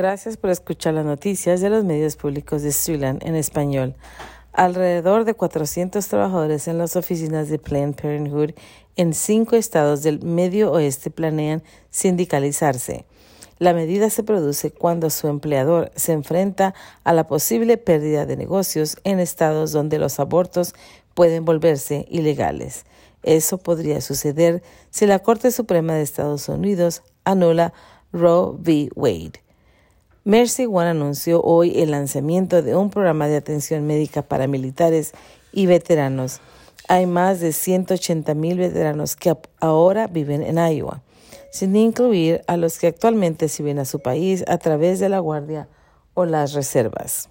Gracias por escuchar las noticias de los medios públicos de Siouxland en español. Alrededor de 400 trabajadores en las oficinas de Planned Parenthood en cinco estados del medio oeste planean sindicalizarse. La medida se produce cuando su empleador se enfrenta a la posible pérdida de negocios en estados donde los abortos pueden volverse ilegales. Eso podría suceder si la Corte Suprema de Estados Unidos anula Roe v. Wade. Mercy One anunció hoy el lanzamiento de un programa de atención médica para militares y veteranos. Hay más de 180 mil veteranos que ahora viven en Iowa, sin incluir a los que actualmente sirven a su país a través de la Guardia o las reservas.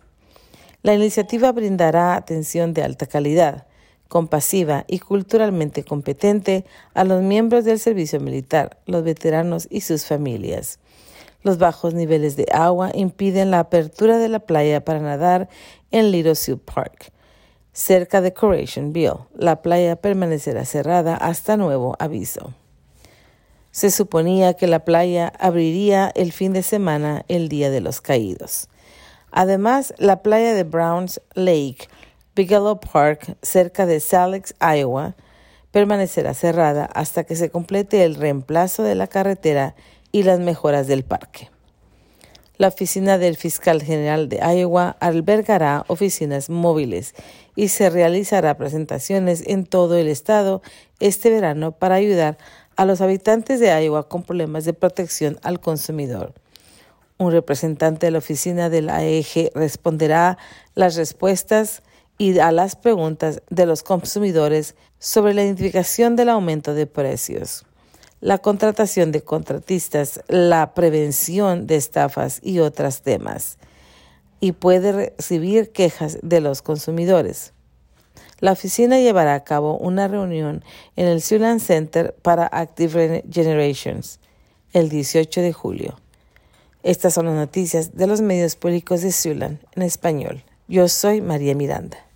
La iniciativa brindará atención de alta calidad, compasiva y culturalmente competente a los miembros del servicio militar, los veteranos y sus familias. Los bajos niveles de agua impiden la apertura de la playa para nadar en Little Sioux Park. Cerca de Corationville, la playa permanecerá cerrada hasta nuevo aviso. Se suponía que la playa abriría el fin de semana el Día de los Caídos. Además, la playa de Browns Lake, Bigelow Park, cerca de Salex, Iowa, permanecerá cerrada hasta que se complete el reemplazo de la carretera y las mejoras del parque. La oficina del fiscal general de Iowa albergará oficinas móviles y se realizará presentaciones en todo el estado este verano para ayudar a los habitantes de Iowa con problemas de protección al consumidor. Un representante de la oficina del AEG responderá las respuestas y a las preguntas de los consumidores sobre la identificación del aumento de precios la contratación de contratistas, la prevención de estafas y otros temas, y puede recibir quejas de los consumidores. La oficina llevará a cabo una reunión en el Siouxland Center para Active Generations el 18 de julio. Estas son las noticias de los medios públicos de Siouxland en español. Yo soy María Miranda.